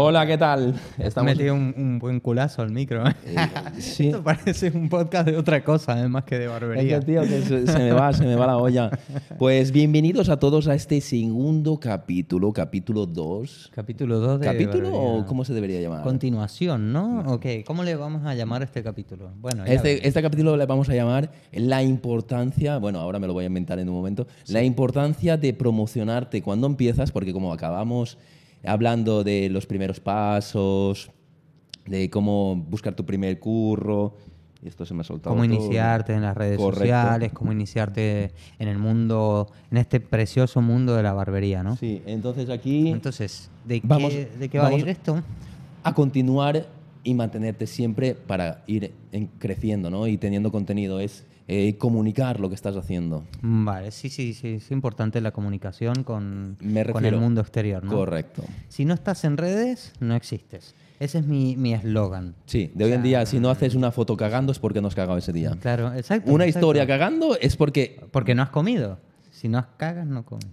Hola, ¿qué tal? Estamos... Metí un, un buen culazo al micro. ¿eh? sí. Esto parece un podcast de otra cosa, además que de barbería. Es que, tío, que se, se, me va, se me va la olla. Pues bienvenidos a todos a este segundo capítulo, capítulo 2. Capítulo 2 de ¿Capítulo o cómo se debería llamar? Continuación, ¿no? Ok, ¿cómo le vamos a llamar a este capítulo? Bueno, este, este, capítulo le vamos a llamar la importancia, bueno, ahora me lo voy a inventar en un momento, la importancia de promocionarte cuando empiezas, porque como acabamos hablando de los primeros pasos, de cómo buscar tu primer curro, y esto se me ha soltado. Cómo iniciarte en las redes sociales, cómo iniciarte en el mundo, en este precioso mundo de la barbería, ¿no? Sí, entonces aquí. Entonces, ¿de qué, ¿de qué va a ir esto? A continuar y mantenerte siempre para ir creciendo, ¿no? Y teniendo contenido. Es eh, comunicar lo que estás haciendo. Vale, sí, sí, sí, es importante la comunicación con, con el mundo exterior, ¿no? Correcto. Si no estás en redes, no existes. Ese es mi eslogan. sí, de hoy en día, si no haces una foto cagando es porque no has cagado ese día. Claro, exacto. Una historia cagando es porque... Porque no has comido. Si no cagas, no comes.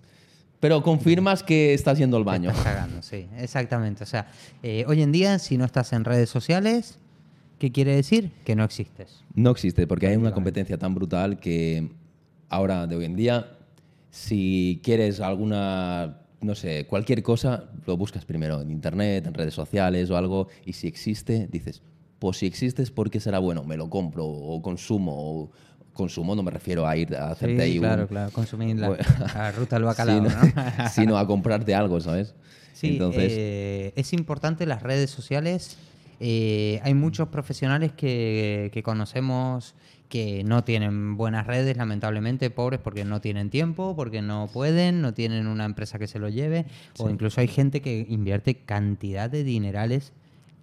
Pero confirmas que estás yendo al baño. Estás cagando, sí, exactamente. O sea, eh, hoy en día, si no estás en redes sociales, ¿Qué quiere decir? Que no existes. No existe, porque hay una competencia tan brutal que ahora, de hoy en día, si quieres alguna, no sé, cualquier cosa, lo buscas primero en internet, en redes sociales o algo, y si existe, dices, pues si existes, ¿por qué será bueno? Me lo compro o consumo o, consumo no me refiero a ir a hacerte ahí claro, claro, consumir la, ruta del bacalao, sino, ¿no? sino a comprarte algo, ¿sabes? Sí, Entonces, eh, es importante las redes sociales eh, hay muchos profesionales que, conocemos que no tienen buenas redes, lamentablemente, pobres porque no tienen tiempo, porque no pueden, no tienen una empresa que se lo lleve, o incluso hay gente que invierte cantidad de dinerales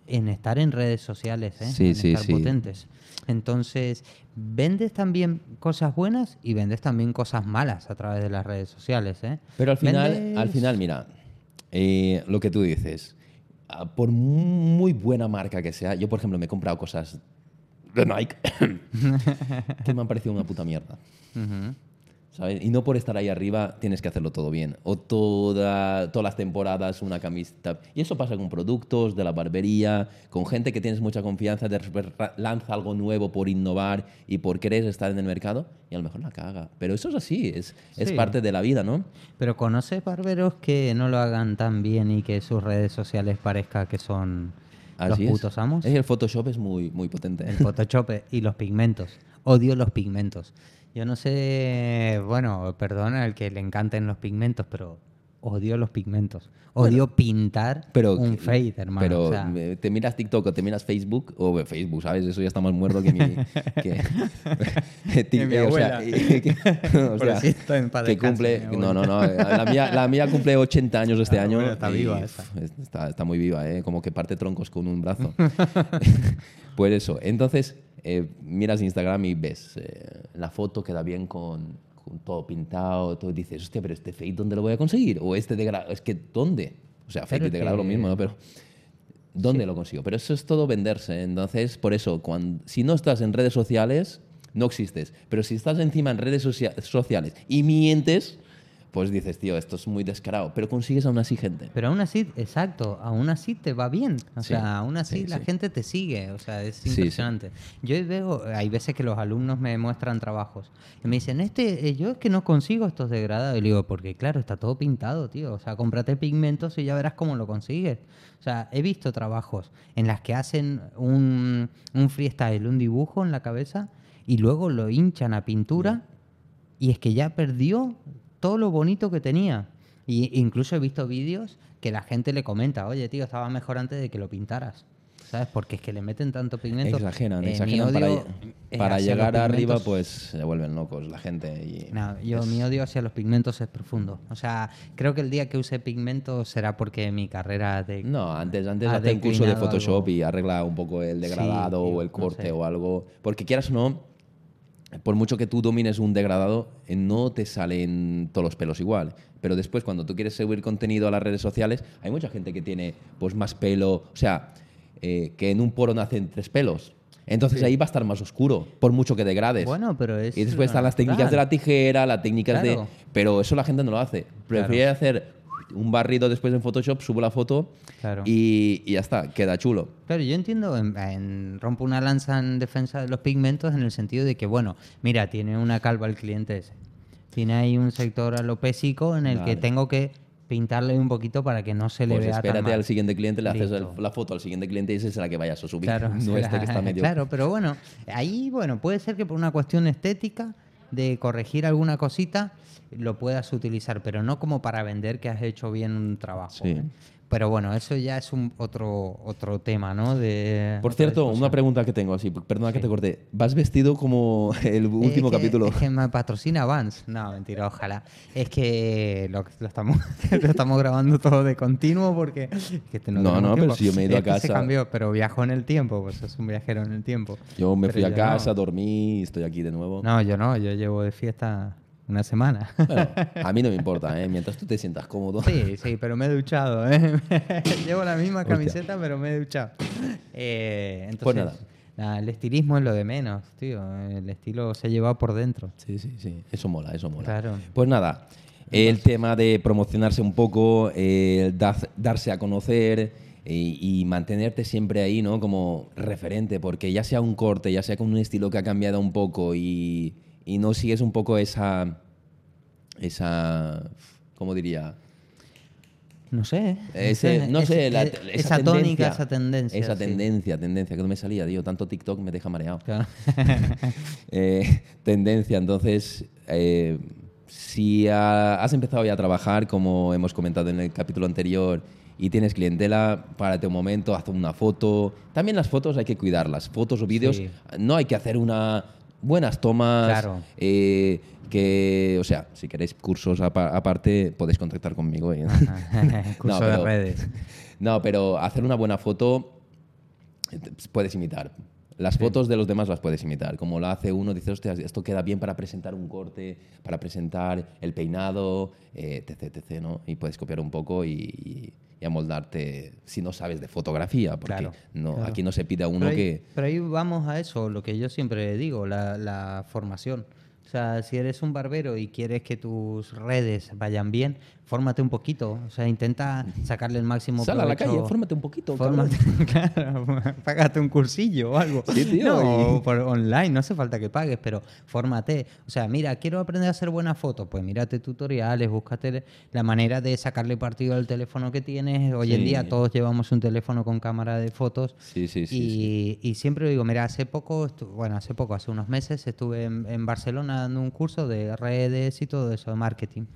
en estar en redes sociales, ¿eh? en estar potentes. Entonces, vendes también cosas buenas y vendes también cosas malas a través de las redes sociales. ¿eh? Pero al final, al final mira, eh, lo que tú dices, por muy buena marca que sea, yo por ejemplo me he comprado cosas de Nike que me han parecido una puta mierda. Y no por estar ahí arriba tienes que hacerlo todo bien. O toda, todas las temporadas una camiseta. Y eso pasa con productos de la barbería, con gente que tienes mucha confianza, de lanza algo nuevo por innovar y por querer estar en el mercado y a lo mejor la caga. Pero eso es así, es, es parte de la vida, ¿no? Pero ¿conoces barberos que no lo hagan tan bien y que sus redes sociales parezca que son los putos amos? Es, el Photoshop es muy, muy potente. El Photoshop y los pigmentos. Odio los pigmentos. Yo no sé, bueno, perdona el que le encanten los pigmentos, pero odio los pigmentos. Odio pintar un fade, hermano. Pero te miras TikTok o te miras Facebook, o Facebook, ¿sabes? Eso ya está más muerto que mi. que, mi abuela. O sea, que, cumple. No, no, no. La mía, la mía cumple 80 años este año. Está viva esa. Está, está muy viva, ¿eh? Como que parte troncos con un brazo. pues eso. Entonces eh, miras Instagram y ves eh, la foto queda bien con, todo pintado, todo, dices, hostia, pero este fade, ¿dónde lo voy a conseguir? O este de es que, ¿dónde? O sea, fade y degrado lo mismo, ¿no? Pero, ¿dónde lo consigo? Pero eso es todo venderse. Entonces, por eso, cuando, si no estás en redes sociales, no existes. Pero si estás encima en redes sociales y mientes, pues dices, tío, esto es muy descarado, pero consigues aún así gente. Pero aún así, exacto, aún así te va bien. O sea, aún así la gente te sigue. O sea, es impresionante. Yo veo, hay veces que los alumnos me muestran trabajos y me dicen, este, eh, yo es que no consigo estos degradados. Y le digo, porque claro, está todo pintado, tío. O sea, cómprate pigmentos y ya verás cómo lo consigues. O sea, he visto trabajos en las que hacen un, un freestyle, un dibujo en la cabeza y luego lo hinchan a pintura. Y es que ya perdió todo lo bonito que tenía. Y incluso he visto vídeos que la gente le comenta, oye, tío, estaba mejor antes de que lo pintaras. ¿Sabes? Porque es que le meten tanto pigmento. Exageran, eh, exageran. para, llegar arriba, pues se vuelven locos la gente. Y yo, mi odio hacia los pigmentos es profundo. O sea, creo que el día que use pigmentos será porque mi carrera de. No, antes, antes hace un curso de Photoshop y arregla un poco el degradado o el corte o algo. Porque quieras o no, por mucho que tú domines un degradado, eh, no te salen todos los pelos igual. Pero después, cuando tú quieres subir contenido a las redes sociales, hay mucha gente que tiene pues, más pelo, o sea, eh, que en un poro nacen tres pelos. Entonces ahí va a estar más oscuro, por mucho que degrades. Bueno, pero es. Y después están las técnicas de la tijera, las técnicas de. Pero eso la gente no lo hace. Prefiere hacer un barrido después en Photoshop, subo la foto y, ya está, queda chulo. Claro, yo entiendo, en, rompo una lanza en defensa de los pigmentos en el sentido de que, bueno, mira, tiene una calva el cliente ese. Tiene ahí un sector alopésico en el que tengo que pintarle un poquito para que no se le pues vea espérate al siguiente cliente, le haces la foto al siguiente cliente y esa es la que vayas a subir. Claro, no este que está medio... claro, pero bueno, ahí bueno, puede ser que por una cuestión estética de corregir alguna cosita lo puedas utilizar, pero no como para vender que has hecho bien un trabajo. Pero bueno, eso ya es un otro, otro tema, ¿no? De, Por cierto, una pregunta que tengo, así, perdona que te corté. ¿Vas vestido como el último capítulo? Es que me patrocina Vans. No, mentira, ojalá. Es que lo, estamos, lo estamos grabando todo de continuo porque... este no, no, no pero si yo me he ido a casa... Se cambió, pero viajó en el tiempo, pues es un viajero en el tiempo. Yo me fui a casa, dormí, estoy aquí de nuevo. No, yo no, yo llevo de fiesta una semana. a mí no me importa, ¿eh? mientras tú te sientas cómodo. Sí, sí, pero me he duchado. ¿eh? Llevo la misma camiseta, pero me he duchado. Eh, pues entonces, nada. el estilismo es lo de menos, tío. El estilo se lleva por dentro. Sí, sí, sí. Eso mola, eso mola. Claro. Pues nada, el tema de promocionarse un poco, darse a conocer y, y, mantenerte siempre ahí, ¿no? Como referente, porque ya sea un corte, ya sea con un estilo que ha cambiado un poco y y no sigues un poco esa, esa, ¿cómo diría? No sé. no sé, esa, tónica, esa tendencia. Esa tendencia, tendencia, que no me salía, digo, tanto TikTok me deja mareado. Eh, tendencia, entonces, eh, si has empezado ya a trabajar, como hemos comentado en el capítulo anterior, y tienes clientela, párate un momento, haz una foto. También las fotos hay que cuidarlas. Fotos o vídeos, no hay que hacer una buenas tomas. Claro. Eh, que, o sea, si queréis cursos aparte, podéis contactar conmigo. ¿eh? Curso no, de redes. No, pero hacer una buena foto puedes imitar. Las fotos de los demás las puedes imitar. Como lo hace uno, dices, hostia, esto queda bien para presentar un corte, para presentar el peinado, eh, etc, etc, ¿no? Y puedes copiar un poco y, amoldarte si no sabes de fotografía, porque no, aquí no se pide a uno que... Pero ahí vamos a eso, lo que yo siempre digo, la, la formación. O sea, si eres un barbero y quieres que tus redes vayan bien, fórmate un poquito, o sea, intenta sacarle el máximo Sal a la calle, fórmate un poquito. Fórmate, claro, págate un cursillo o algo. Sí, tío. No, por online, no hace falta que pagues, pero fórmate. O sea, mira, quiero aprender a hacer buenas fotos, pues mírate tutoriales, búscate la manera de sacarle partido al teléfono que tienes. Hoy en día todos llevamos un teléfono con cámara de fotos. Sí, sí, sí. Y, y siempre digo, mira, hace poco, bueno, hace poco, hace unos meses estuve en, en Barcelona dando un curso de redes y todo eso, de marketing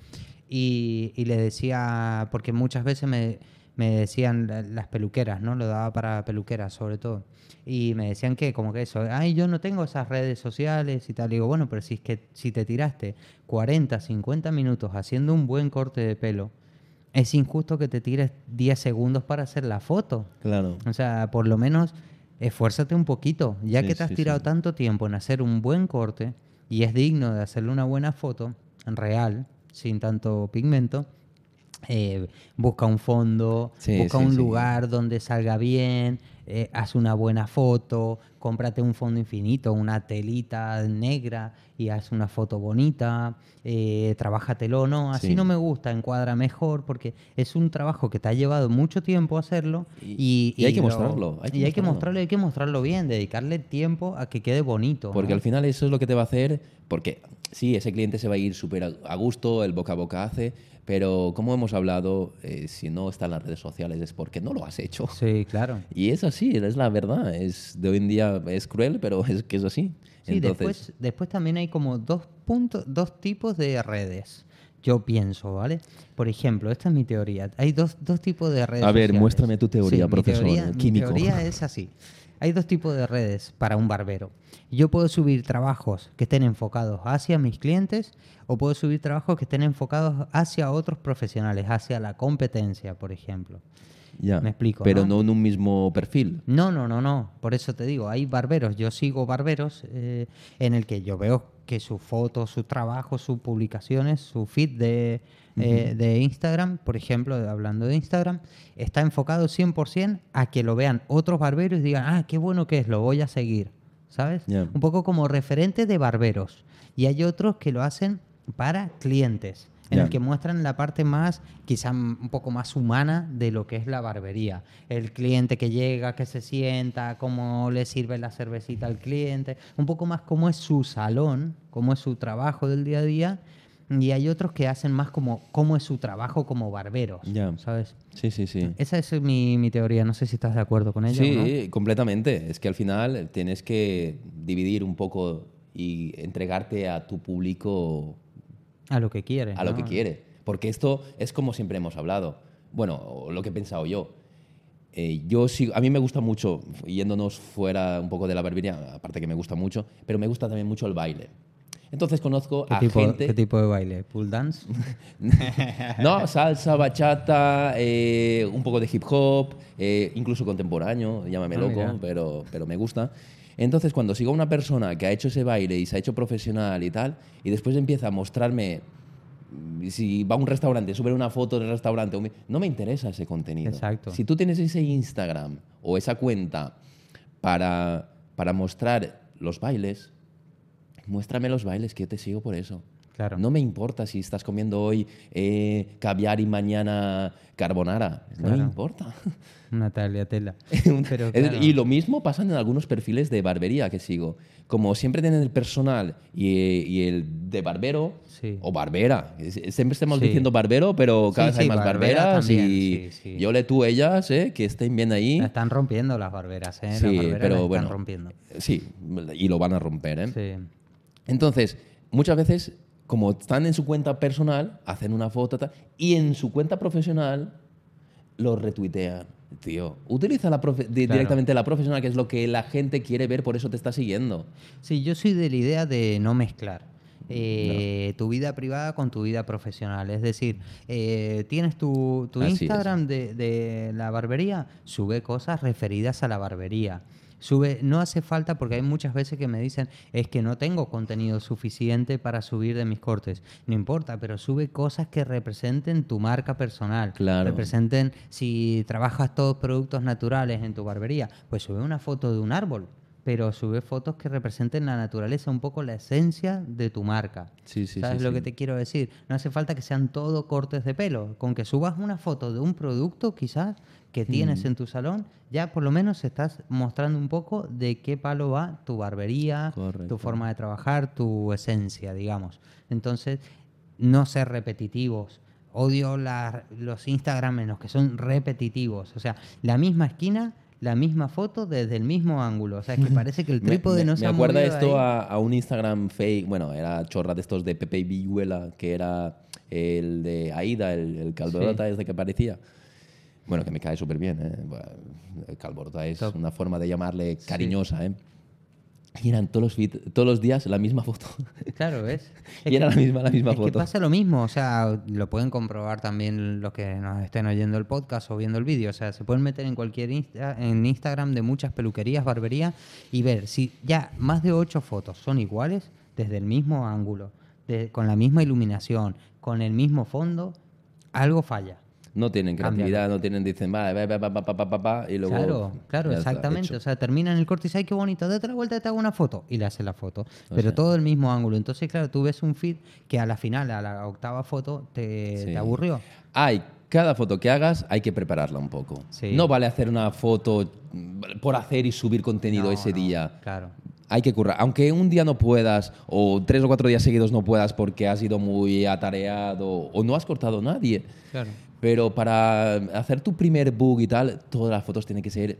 y, le decía, porque muchas veces me, decían las peluqueras, ¿no? Lo daba para peluqueras sobre todo. Y me decían que como que eso, ay, yo no tengo esas redes sociales y tal. Y digo, bueno, pero si es que si te tiraste 40, 50 minutos haciendo un buen corte de pelo, es injusto que te tires 10 segundos para hacer la foto. Claro. O sea, por lo menos esfuérzate un poquito. Ya que te has tirado tanto tiempo en hacer un buen corte y es digno de hacerle una buena foto, real, sin tanto pigmento, eh, busca un fondo, busca un lugar donde salga bien, eh, haz una buena foto, cómprate un fondo infinito, una telita negra y haz una foto bonita, eh, trabájatelo, no, así no me gusta, encuadra mejor, porque es un trabajo que te ha llevado mucho tiempo hacerlo y, hay que mostrarlo. y hay que mostrarlo, hay que mostrarlo bien, dedicarle tiempo a que quede bonito. Porque al final eso es lo que te va a hacer, porque sí, ese cliente se va a ir súper a gusto, el boca a boca hace, pero como hemos hablado, eh, si no está en las redes sociales es porque no lo has hecho. Sí, claro. Y es así, es la verdad. Es, de hoy en día es cruel, pero es que es así. Sí, después, después también hay como dos, puntos, dos tipos de redes. Yo pienso, ¿vale? Por ejemplo, esta es mi teoría. Hay dos, dos tipos de redes. A ver, muéstrame tu teoría, profesor. Mi teoría, mi teoría es así. Hay dos tipos de redes para un barbero. Yo puedo subir trabajos que estén enfocados hacia mis clientes o puedo subir trabajos que estén enfocados hacia otros profesionales, hacia la competencia, por ejemplo. Ya, Me explico. Pero ¿no? en un mismo perfil. No, no, no, no. Por eso te digo, hay barberos. Yo sigo barberos eh, en el que yo veo que sus fotos, sus trabajos, sus publicaciones, su feed de, eh, de Instagram, por ejemplo, hablando de Instagram, está enfocado 100% a que lo vean otros barberos y digan, ah, qué bueno que es, lo voy a seguir. ¿Sabes? Un poco como referente de barberos. Y hay otros que lo hacen para clientes. En el que muestran la parte más, quizá un poco más humana de lo que es la barbería. El cliente que llega, que se sienta, cómo le sirve la cervecita al cliente, un poco más cómo es su salón, cómo es su trabajo del día a día y hay otros que hacen más como cómo es su trabajo como barberos, ¿sabes? Sí, sí, sí. Esa es mi, mi, teoría, no sé si estás de acuerdo con ella. Sí, completamente. Es que al final tienes que dividir un poco y entregarte a tu público... A lo que quiere. A lo que quiere. Porque esto es como siempre hemos hablado. Bueno, lo que he pensado yo. Eh, yo sí, a mí me gusta mucho, yéndonos fuera un poco de la barbería, aparte que me gusta mucho, pero me gusta también mucho el baile. Entonces conozco a gente... ¿Qué tipo de baile? ¿Pool dance? no, salsa, bachata, eh, un poco de hip hop, eh, incluso contemporáneo, llámame ah, loco, pero, pero me gusta. Entonces cuando sigo a una persona que ha hecho ese baile y se ha hecho profesional y tal, y después empieza a mostrarme mm, si va a un restaurante, sube una foto del restaurante, no me interesa ese contenido. Exacto. Si tú tienes ese Instagram o esa cuenta para, para mostrar los bailes, muéstrame los bailes, que yo te sigo por eso. Claro. No me importa si estás comiendo hoy eh, caviar y mañana carbonara. No me importa. Natalia Tela. Y lo mismo pasa en algunos perfiles de barbería que sigo. Como siempre tienen el personal y, el de barbero o barbera. Siempre estamos diciendo barbero, pero cada vez hay más barberas y yo le tú ellas eh, que estén bien ahí. están rompiendo las barberas, ¿eh? Sí, pero bueno. rompiendo. Sí, y lo van a romper, ¿eh? Sí. Entonces, muchas veces, como están en su cuenta personal, hacen una foto y en su cuenta profesional lo retuitean. Tío, utiliza la directamente la profesional, que es lo que la gente quiere ver, por eso te está siguiendo. Sí, yo soy de la idea de no mezclar. Eh, tu vida privada con tu vida profesional. Es decir, eh, tienes tu, Instagram de, de, la barbería, sube cosas referidas a la barbería. Sube, no hace falta porque hay muchas veces que me dicen es que no tengo contenido suficiente para subir de mis cortes. No importa, pero sube cosas que representen tu marca personal. Claro. Representen, si trabajas todos productos naturales en tu barbería, pues sube una foto de un árbol pero sube fotos que representen la naturaleza, un poco la esencia de tu marca. Sí, sí, ¿Sabes lo que te quiero decir? No hace falta que sean todo cortes de pelo. Con que subas una foto de un producto, quizás, que tienes mm. en tu salón, ya por lo menos estás mostrando un poco de qué palo va tu barbería, tu forma de trabajar, tu esencia, digamos. Entonces, no ser repetitivos. Odio los Instagram en los que son repetitivos. O sea, la misma esquina la misma foto desde el mismo ángulo. O sea, que parece que el trípode no se me ha acuerda esto a, un Instagram fake, bueno, era chorra de estos de Pepe Villuela, que era el de Aida, el, el Calderota ese que parecía. Bueno, que me cae súper bien. ¿eh? Calborota es una forma de llamarle cariñosa. ¿eh? Y eran todos los, todos los días la misma foto. Claro, ¿ves? y era la misma, la misma es foto. Que pasa lo mismo, o sea, lo pueden comprobar también los que nos estén oyendo el podcast o viendo el vídeo. O sea, se pueden meter en cualquier en Instagram de muchas peluquerías, barberías y ver si ya más de ocho fotos son iguales desde el mismo ángulo, con la misma iluminación, con el mismo fondo, algo falla no tienen creatividad, no tienen, dicen, vale, va, va, va, va, y luego... Claro, claro, exactamente. O sea, terminan el corte y ay, qué bonito, date la vuelta y te hago una foto. Y le hace la foto. Pero todo el mismo ángulo. Entonces, claro, tú ves un feed que a la final, a la octava foto, te, aburrió. Hay cada foto que hagas hay que prepararla un poco. No vale hacer una foto por hacer y subir contenido ese día. Claro. Hay que currar. Aunque un día no puedas, o tres o cuatro días seguidos no puedas porque has sido muy atareado o no has cortado nadie. Claro. Pero para hacer tu primer book y tal, todas las fotos tienen que ser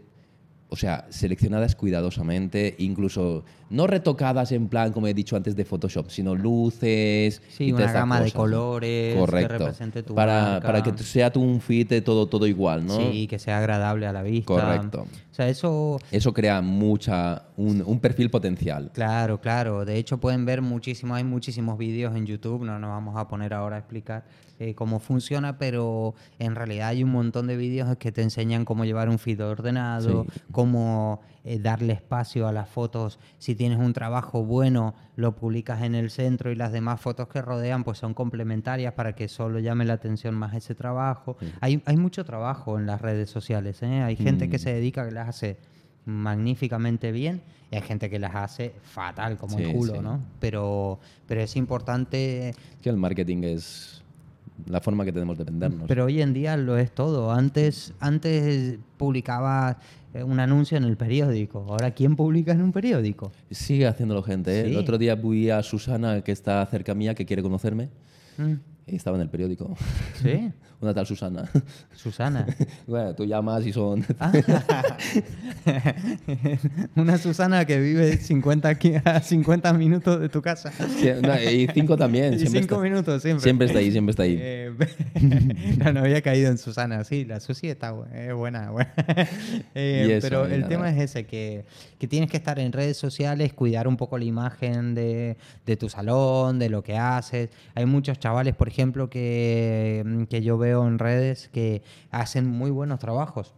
o sea, seleccionadas cuidadosamente, incluso no retocadas en plan, como he dicho antes, de Photoshop, sino luces. Sí, una gama de colores Correcto. que represente tu para, para que sea tu un fit todo, todo igual, ¿no? Sí, que sea agradable a la vista. Correcto. Sea, eso... Eso crea mucha, un, un perfil potencial. Claro, claro. De hecho, pueden ver muchísimo, hay muchísimos vídeos en YouTube, no nos vamos a poner ahora a explicar eh, cómo funciona, pero en realidad hay un montón de vídeos que te enseñan cómo llevar un feed ordenado, cómo eh, darle espacio a las fotos. Si tienes un trabajo bueno, lo publicas en el centro y las demás fotos que rodean pues son complementarias para que solo llame la atención más ese trabajo. Hay, hay mucho trabajo en las redes sociales, ¿eh? hay gente que mm. se dedica, que las hace magníficamente bien y hay gente que las hace fatal como el culo, ¿no? Pero, pero es importante... que el marketing es la forma que tenemos de vendernos. Pero hoy en día lo es todo. Antes, antes publicaba un anuncio en el periódico. Ahora, ¿quién publica en un periódico? Sigue haciéndolo gente. ¿eh? El otro día fui a Susana, que está cerca mía, que quiere conocerme. Mm. Estaba en el periódico. ¿Sí? Una tal Susana. Susana. bueno, tú llamas y son... Una Susana que vive 50, a 50 minutos de tu casa. y cinco también. Y cinco minutos siempre. Siempre está ahí, siempre está ahí. Eh, no, había caído en Susana. Sí, la Susi está buena. buena. Eh, pero el tema es ese, que, que, tienes que estar en redes sociales, cuidar un poco la imagen de, de tu salón, de lo que haces. Hay muchos chavales, por ejemplo, que, que yo veo en redes que hacen muy buenos trabajos.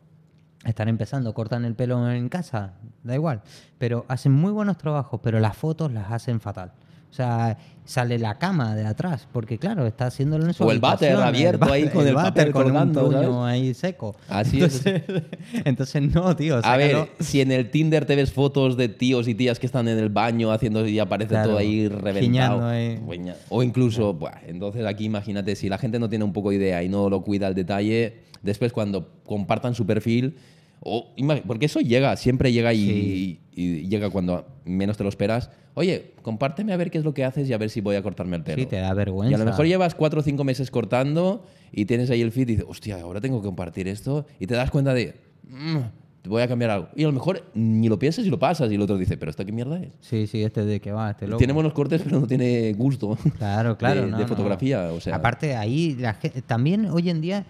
Están empezando, cortan el pelo en casa, da igual, pero hacen muy buenos trabajos, pero las fotos las hacen fatal. O sea, sale la cama de atrás, porque claro, está haciéndolo en su O el váter abierto ahí con el, váter colgando, con un ahí seco. Así entonces, es. entonces, no, tío. A ver, si en el Tinder te ves fotos de tíos y tías que están en el baño haciendo y aparece todo ahí reventado. Ahí. O incluso, buah, entonces aquí imagínate, si la gente no tiene un poco de idea y no lo cuida al detalle, después cuando compartan su perfil o, porque eso llega, siempre llega y, llega cuando menos te lo esperas. Oye, compárteme a ver qué es lo que haces y a ver si voy a cortarme el pelo. Sí, te da vergüenza. Y a lo mejor llevas cuatro o cinco meses cortando y tienes ahí el feed y dices, hostia, ahora tengo que compartir esto. Y te das cuenta de, mm, te voy a cambiar algo. Y a lo mejor ni lo piensas y lo pasas. Y el otro dice, ¿pero esto qué mierda es? Sí, sí, este de qué va, este loco. Tiene buenos cortes, pero no tiene gusto. Claro, claro. De, fotografía. O sea. Aparte, ahí la también hoy en día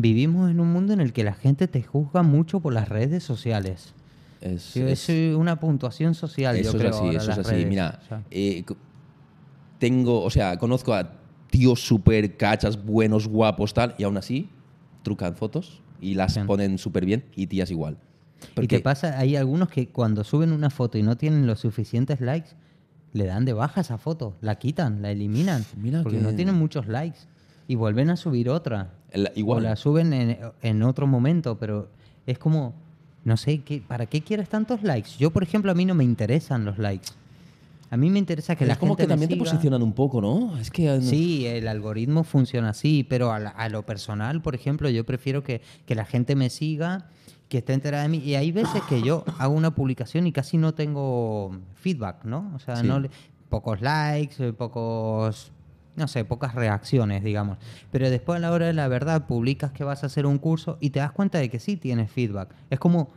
Vivimos en un mundo en el que la gente te juzga mucho por las redes sociales. Es, una puntuación social, eso yo creo. Es así, eso es así. Mira, eh, tengo, o sea, conozco a tíos súper cachas, buenos, guapos, tal, y aún así trucan fotos y las ponen súper bien, y tías igual. ¿Y qué pasa? Hay algunos que cuando suben una foto y no tienen los suficientes likes, le dan de baja esa foto, la quitan, la eliminan, porque no tienen muchos likes y vuelven a subir otra. igual. O la suben en, en, otro momento, pero es como, no sé, ¿qué, ¿para qué quieres tantos likes? Yo, por ejemplo, a mí no me interesan los likes. A mí me interesa que la gente. Es como que también te posicionan un poco, ¿no? Es que. Sí, el algoritmo funciona así, pero a, lo personal, por ejemplo, yo prefiero que, que, la gente me siga, que esté enterada de mí. Y hay veces que yo hago una publicación y casi no tengo feedback, ¿no? O sea, no pocos likes, pocos no sé, pocas reacciones, digamos. Pero después a la hora de la verdad publicas que vas a hacer un curso y te das cuenta de que sí tienes feedback. Es como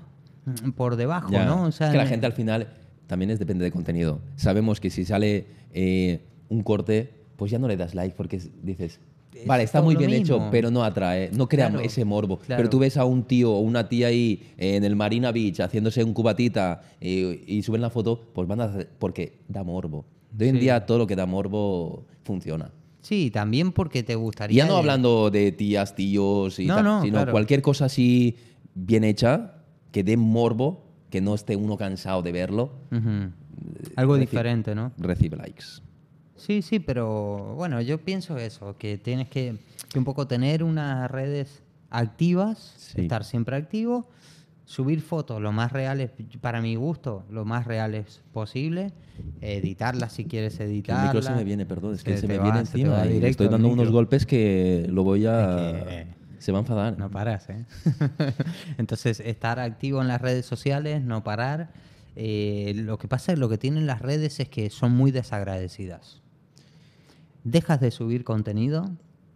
mm, por debajo, ¿no? O sea, que la gente al final también es depende del contenido. Sabemos que si sale eh, un corte, pues ya no le das like porque dices, vale, está muy bien hecho, pero no atrae, no crea ese morbo. Pero tú ves a un tío o una tía ahí en el Marina Beach haciéndose un cubatita eh, y suben la foto, pues van a hacer, porque da morbo. De hoy en día todo lo que da morbo funciona. Sí, también porque te gustaría. Ya no hablando de tías, tíos y tal, sino cualquier cosa así bien hecha, que dé morbo, que no esté uno cansado de verlo. Algo diferente, ¿no? Recibe likes. Sí, sí, pero bueno, yo pienso eso, que tienes que, un poco tener unas redes activas, estar siempre activo subir fotos lo más reales, para mi gusto, lo más reales posible, editarlas si quieres editarlas. El micro se me viene, perdón, es que se, me viene encima. y estoy dando unos golpes que lo voy a... se va a enfadar. No paras, ¿eh? Entonces, estar activo en las redes sociales, no parar. Eh, lo que pasa es lo que tienen las redes es que son muy desagradecidas. Dejas de subir contenido,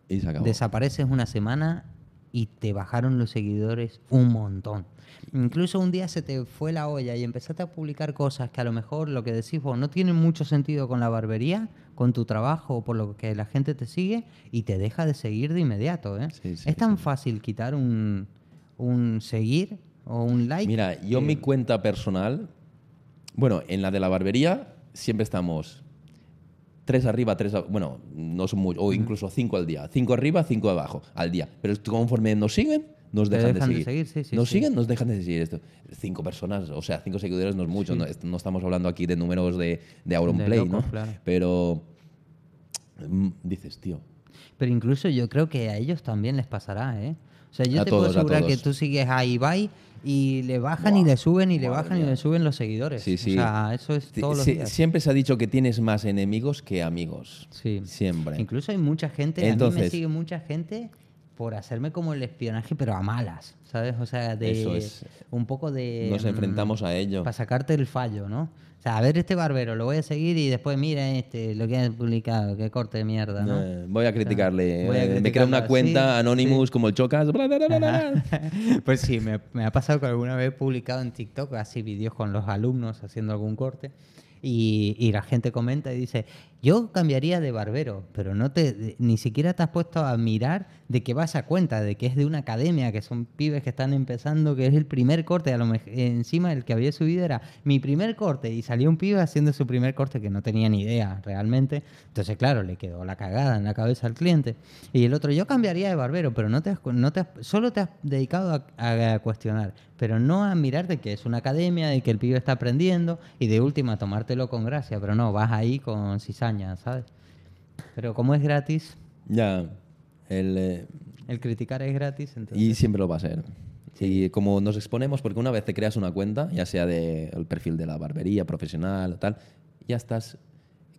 y se desapareces una semana y te bajaron los seguidores un montón. Incluso un día se te fue la olla y empezaste a publicar cosas que a lo mejor lo que decís vos no tienen mucho sentido con la barbería, con tu trabajo o por lo que la gente te sigue y te deja de seguir de inmediato. ¿eh? es tan fácil quitar un, un, seguir o un like. Mira, yo mi cuenta personal, bueno, en la de la barbería siempre estamos tres arriba, tres bueno, no son muchos, o incluso cinco al día. Cinco arriba, cinco abajo al día. Pero conforme nos siguen, nos dejan, de seguir. nos siguen, nos dejan de seguir esto. Cinco personas, o sea, cinco seguidores no es mucho. No, estamos hablando aquí de números de, de Auronplay, ¿no? Pero mm, dices, tío. Pero incluso yo creo que a ellos también les pasará, ¿eh? O sea, yo te puedo asegurar que tú sigues a Ibai y le bajan y le suben y le bajan y le suben los seguidores. Sí, sí. O sea, eso es todos los días. Siempre se ha dicho que tienes más enemigos que amigos. Sí. Siempre. Incluso hay mucha gente, Entonces, a mí me sigue mucha gente por hacerme como el espionaje, pero a malas, ¿sabes? O sea, de un poco de... Nos enfrentamos a ello. Para sacarte el fallo, ¿no? O sea, a ver este barbero, lo voy a seguir y después mira este, lo que han publicado, qué corte de mierda, ¿no? Eh, voy a criticarle. Eh, me crea una cuenta Anonymous como el Chocas. pues sí, me, me, ha pasado que alguna vez he publicado en TikTok así vídeos con los alumnos haciendo algún corte y, y la gente comenta y dice, yo cambiaría de barbero, pero no te, ni siquiera te has puesto a mirar de que vas a cuenta, de que es de una academia, que son pibes que están empezando, que es el primer corte, a lo encima el que había subido era mi primer corte y salió un pibe haciendo su primer corte que no tenía ni idea realmente. Entonces, claro, le quedó la cagada en la cabeza al cliente. Y el otro, yo cambiaría de barbero, pero no te no te solo te has dedicado a, a cuestionar, pero no a mirar de que es una academia, de que el pibe está aprendiendo y de última tomártelo con gracia, pero no, vas ahí con cizaña ¿sabes? Pero como es gratis... Ya, el... Eh, el criticar es gratis, Y siempre lo va a ser. Y como nos exponemos, porque una vez te creas una cuenta, ya sea del perfil de la barbería profesional o tal, ya estás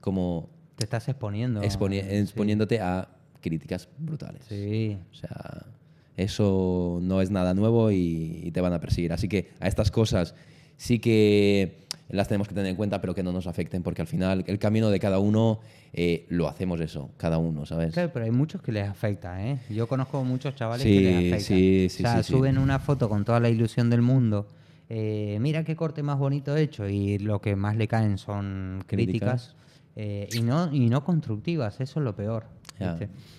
como... Te estás exponiendo. exponiéndote a críticas brutales. Sí. O sea, eso no es nada nuevo y, y, te van a perseguir. Así que a estas cosas sí que las tenemos que tener en cuenta, pero que no nos afecten, porque al final el camino de cada uno eh, lo hacemos eso, cada uno, ¿sabes? Claro, pero hay muchos que les afecta, ¿eh? Yo conozco muchos chavales que les afecta. Sí, sí, o sea, suben una foto con toda la ilusión del mundo. Eh, mira qué corte más bonito he hecho y lo que más le caen son críticas, eh, y, no, y no constructivas, eso es lo peor.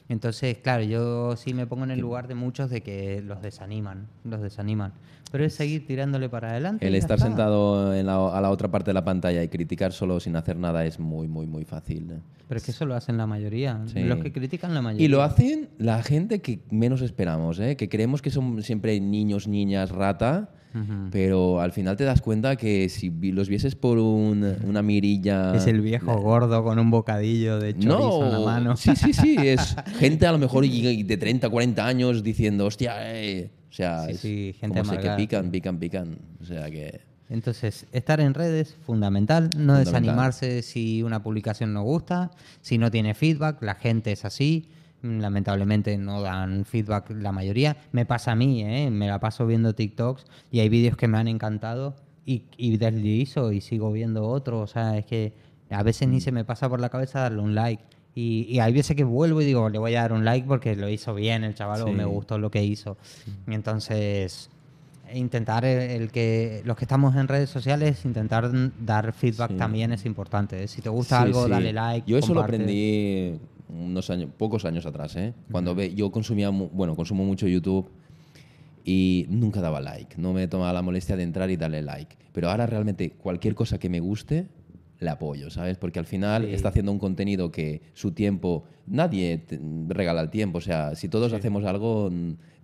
Entonces, claro, yo sí me pongo en el lugar de muchos de que los desaniman, los desaniman. Pero es seguir tirándole para adelante. El estar sentado a la otra parte de la pantalla y criticar solo sin hacer nada es muy, muy, muy fácil. ¿eh? Pero es que eso lo hacen la mayoría. Los que critican la mayoría. Y lo hacen la gente que menos esperamos, ¿eh? que creemos que son siempre niños, niñas, rata. Pero al final te das cuenta que si los vieses por una mirilla. Es el viejo gordo con un bocadillo de chorizo en la mano. Sí, sí, sí. Es gente a lo mejor de 30, 40 años diciendo, hostia, eh, o sea, sí, gente como que pican, pican, pican. O sea que... Entonces, estar en redes, fundamental. No desanimarse si una publicación no gusta, si no tiene feedback, la gente es así. Lamentablemente no dan feedback la mayoría. Me pasa a mí, ¿eh? me la paso viendo TikToks y hay vídeos que me han encantado y, y deslizo y sigo viendo otros. O sea, es que a veces ni mm. se me pasa por la cabeza darle un like. Y, hay veces que vuelvo y digo, le voy a dar un like porque lo hizo bien el chaval o me gustó lo que hizo. Y entonces, intentar el, que los que estamos en redes sociales, intentar dar feedback también es importante. ¿eh? Si te gusta algo, dale like. Yo eso lo aprendí unos años, pocos años atrás, ¿eh? Cuando ve, yo consumía, bueno, consumo mucho YouTube y nunca daba like. No me tomaba la molestia de entrar y darle like. Pero ahora realmente cualquier cosa que me guste, le apoyo, ¿sabes? Porque al final está haciendo un contenido que su tiempo, nadie regala el tiempo, o sea, si todos hacemos algo,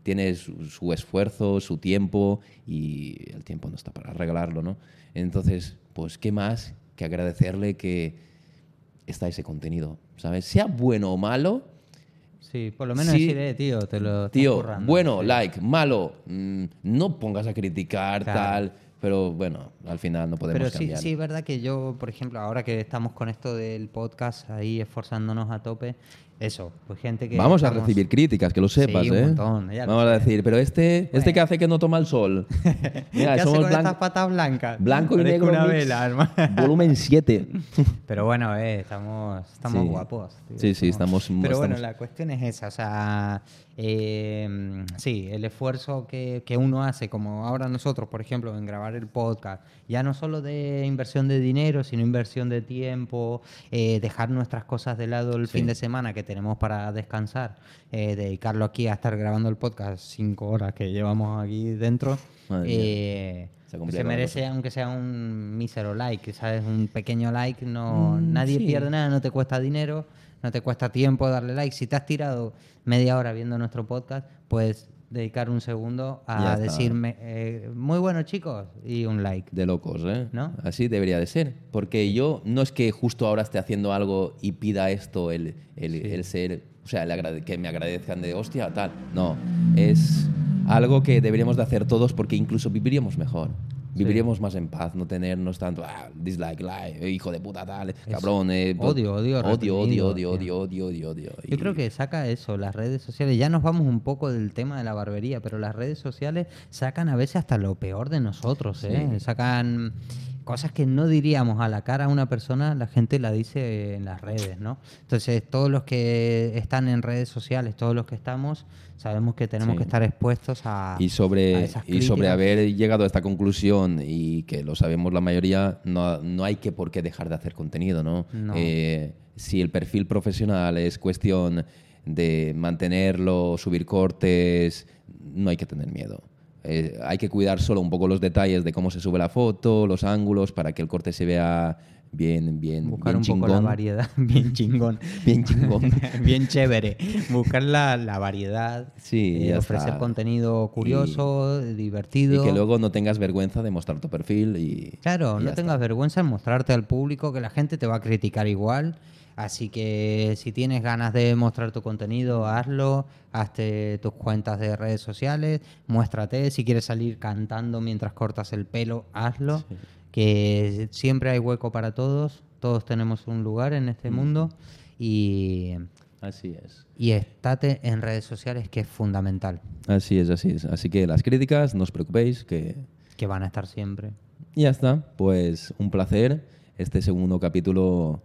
tiene su, esfuerzo, su tiempo y el tiempo no está para regalarlo, ¿no? Entonces, pues, ¿qué más que agradecerle que está ese contenido, ¿sabes? Sea bueno o malo. Sí, por lo menos decir, tío, te lo Tío, bueno, like, malo, mm, no pongas a criticar, tal pero bueno, al final no podemos Pero sí, sí, es verdad que yo, por ejemplo, ahora que estamos con esto del podcast, ahí esforzándonos a tope, eso, pues gente que... Vamos a recibir críticas, que lo sepas, sí, un ¿eh? Montón, Vamos a decir, pero este, este que hace que no toma el sol. Mira, ¿Qué somos hace con estas patas blancas? Blanco y negro. Una vela, hermano. Volumen 7. pero bueno, eh, estamos, estamos guapos. sí, sí, estamos... Pero bueno, la cuestión es esa, o sea, eh, sí, el esfuerzo que, que uno hace, como ahora nosotros, por ejemplo, en grabar el podcast, ya no solo de inversión de dinero, sino inversión de tiempo, eh, dejar nuestras cosas de lado el fin de semana que tenemos para descansar, eh, dedicarlo aquí a estar grabando el podcast cinco horas que llevamos aquí dentro. Eh, se, merece, aunque sea un mísero like, ¿sabes? Un pequeño like, no, mm, nadie pierde nada, no te cuesta dinero, no te cuesta tiempo darle like. Si te has tirado media hora viendo nuestro podcast, pues dedicar un segundo a decirme, eh, muy bueno chicos, y un like. De locos, ¿eh? ¿No? Así debería de ser. Porque yo no es que justo ahora esté haciendo algo y pida esto, el, el, el ser, o sea, el que me agradezcan de hostia, tal. No, es algo que deberíamos de hacer todos porque incluso viviríamos mejor. Viviríamos más en paz, no tenernos tanto, ah, dislike, like, hijo de puta, tal, cabrón. Eh, odio, odio, odio, odio, odio, odio, odio, odio, odio. Yo creo que saca eso, las redes sociales. Ya nos vamos un poco del tema de la barbería, pero las redes sociales sacan a veces hasta lo peor de nosotros, ¿eh? Sacan cosas que no diríamos a la cara a una persona, la gente la dice en las redes, ¿no? Entonces, todos los que están en redes sociales, todos los que estamos, sabemos que tenemos que estar expuestos a y sobre y sobre haber llegado a esta conclusión y que lo sabemos la mayoría, no, no hay que por qué dejar de hacer contenido, ¿no? Eh, si el perfil profesional es cuestión de mantenerlo, subir cortes, no hay que tener miedo. Eh, hay que cuidar solo un poco los detalles de cómo se sube la foto, los ángulos, para que el corte se vea bien, bien, Buscar un poco la variedad, bien chingón. bien chingón. bien chévere. Buscar la, la variedad. Sí, eh, ofrecer contenido curioso, divertido. Y que luego no tengas vergüenza de mostrar tu perfil y. Claro, no tengas vergüenza en mostrarte al público, que la gente te va a criticar igual Así que si tienes ganas de mostrar tu contenido, hazlo, hazte tus cuentas de redes sociales, muéstrate, si quieres salir cantando mientras cortas el pelo, hazlo, que siempre hay hueco para todos, todos tenemos un lugar en este mm. mundo y... Así es. Y estate en redes sociales, que es fundamental. Así es, así es. Así que las críticas, no os preocupéis, que... Que van a estar siempre. Y ya está. Pues un placer. Este segundo capítulo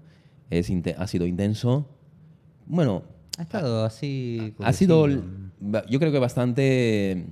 ha sido intenso. Bueno. Ha estado así. Ha sido, yo creo que bastante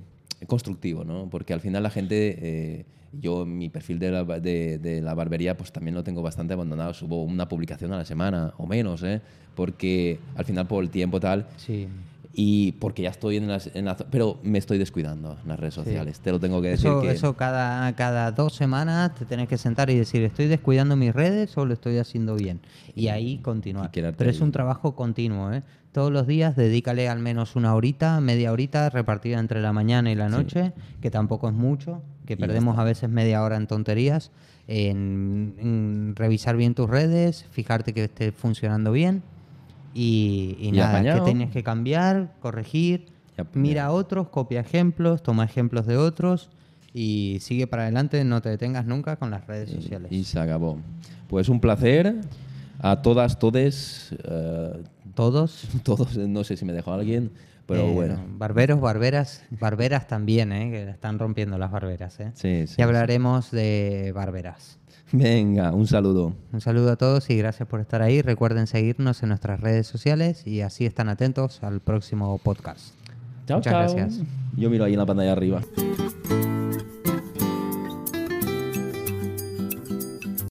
constructivo, ¿no? Porque al final la gente, eh, yo mi perfil de la, de, la, barbería pues también lo tengo bastante abandonado, subo una publicación a la semana o menos, ¿eh? Porque al final por el tiempo tal... Sí y porque ya estoy en las, en pero me estoy descuidando en las redes sociales, te lo tengo que decir. Eso, eso cada, cada dos semanas te tenés que sentar y decir, ¿estoy descuidando mis redes o lo estoy haciendo bien? Y ahí continuar. Pero es un trabajo continuo, ¿eh? Todos los días dedícale al menos una horita, media horita repartida entre la mañana y la noche, que tampoco es mucho, que perdemos a veces media hora en tonterías, en revisar bien tus redes, fijarte que esté funcionando bien y, nada, que tienes que cambiar, corregir, mira a otros, copia ejemplos, toma ejemplos de otros y sigue para adelante, no te detengas nunca con las redes sociales. Y se acabó. Pues un placer a todas, todes. Eh, ¿Todos? Todos, no sé si me dejó alguien, pero eh, bueno. Barberos, barberas, barberas también, ¿eh? que están rompiendo las barberas. ¿eh? Sí, sí, y hablaremos de barberas. Venga, un saludo. Un saludo a todos y gracias por estar ahí. Recuerden seguirnos en nuestras redes sociales y así están atentos al próximo podcast. Chao, Muchas gracias. Yo miro ahí en la pantalla arriba.